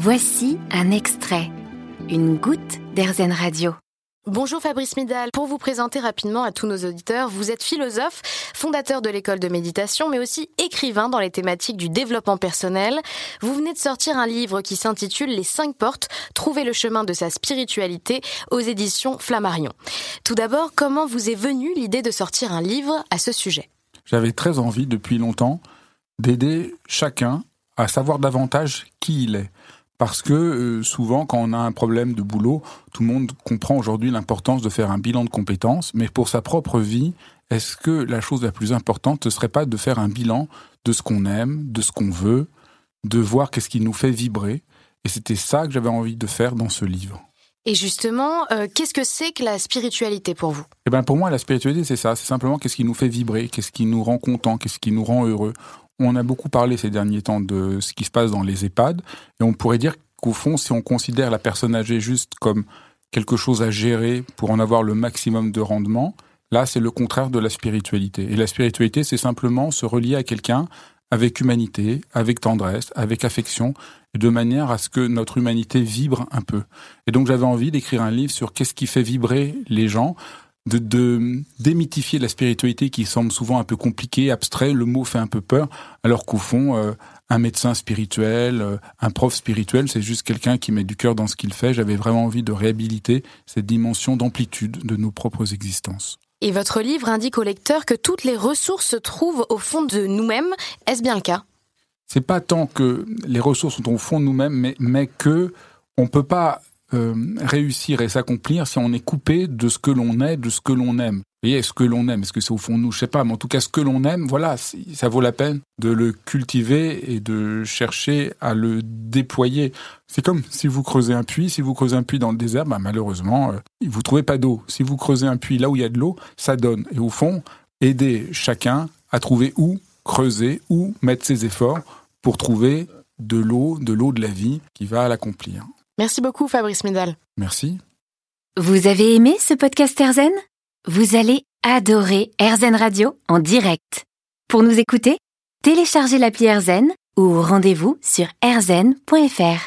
Voici un extrait, une goutte d'Airzen Radio. Bonjour Fabrice Midal. Pour vous présenter rapidement à tous nos auditeurs, vous êtes philosophe, fondateur de l'école de méditation, mais aussi écrivain dans les thématiques du développement personnel. Vous venez de sortir un livre qui s'intitule Les cinq portes, trouver le chemin de sa spiritualité aux éditions Flammarion. Tout d'abord, comment vous est venue l'idée de sortir un livre à ce sujet? J'avais très envie depuis longtemps d'aider chacun à savoir davantage qui il est. Parce que euh, souvent, quand on a un problème de boulot, tout le monde comprend aujourd'hui l'importance de faire un bilan de compétences, mais pour sa propre vie, est-ce que la chose la plus importante ne serait pas de faire un bilan de ce qu'on aime, de ce qu'on veut, de voir qu'est-ce qui nous fait vibrer? Et c'était ça que j'avais envie de faire dans ce livre. Et justement, euh, qu'est-ce que c'est que la spiritualité pour vous? Eh ben pour moi, la spiritualité, c'est ça. C'est simplement qu'est-ce qui nous fait vibrer, qu'est-ce qui nous rend content, qu'est-ce qui nous rend heureux. On a beaucoup parlé ces derniers temps de ce qui se passe dans les EHPAD, et on pourrait dire qu'au fond, si on considère la personne âgée juste comme quelque chose à gérer pour en avoir le maximum de rendement, là, c'est le contraire de la spiritualité. Et la spiritualité, c'est simplement se relier à quelqu'un avec humanité, avec tendresse, avec affection, de manière à ce que notre humanité vibre un peu. Et donc j'avais envie d'écrire un livre sur qu'est-ce qui fait vibrer les gens, de, démythifier la spiritualité qui semble souvent un peu compliquée, abstrait, le mot fait un peu peur, alors qu'au fond, euh, un médecin spirituel, euh, un prof spirituel, c'est juste quelqu'un qui met du cœur dans ce qu'il fait. J'avais vraiment envie de réhabiliter cette dimension d'amplitude de nos propres existences. Et votre livre indique au lecteur que toutes les ressources se trouvent au fond de nous-mêmes. Est-ce bien le cas? C'est pas tant que les ressources sont au fond de nous-mêmes, mais, mais que on peut pas euh, réussir et s'accomplir si on est coupé de ce que l'on est, de ce que l'on aime. Vous voyez, ce que l'on aime, est-ce que c'est au fond de nous? Je sais pas, mais en tout cas, ce que l'on aime, voilà, ça vaut la peine de le cultiver et de chercher à le déployer. C'est comme si vous creusez un puits, si vous creusez un puits dans le désert, bah, malheureusement, euh, vous trouvez pas d'eau. Si vous creusez un puits là où il y a de l'eau, ça donne. Et au fond, aider chacun à trouver où creuser, où mettre ses efforts pour trouver de l'eau, de l'eau de la vie qui va l'accomplir. Merci beaucoup Fabrice Midal. Merci. Vous avez aimé ce podcast Erzen Vous allez adorer Erzen Radio en direct. Pour nous écouter, téléchargez l'appli Erzen ou rendez-vous sur erzen.fr.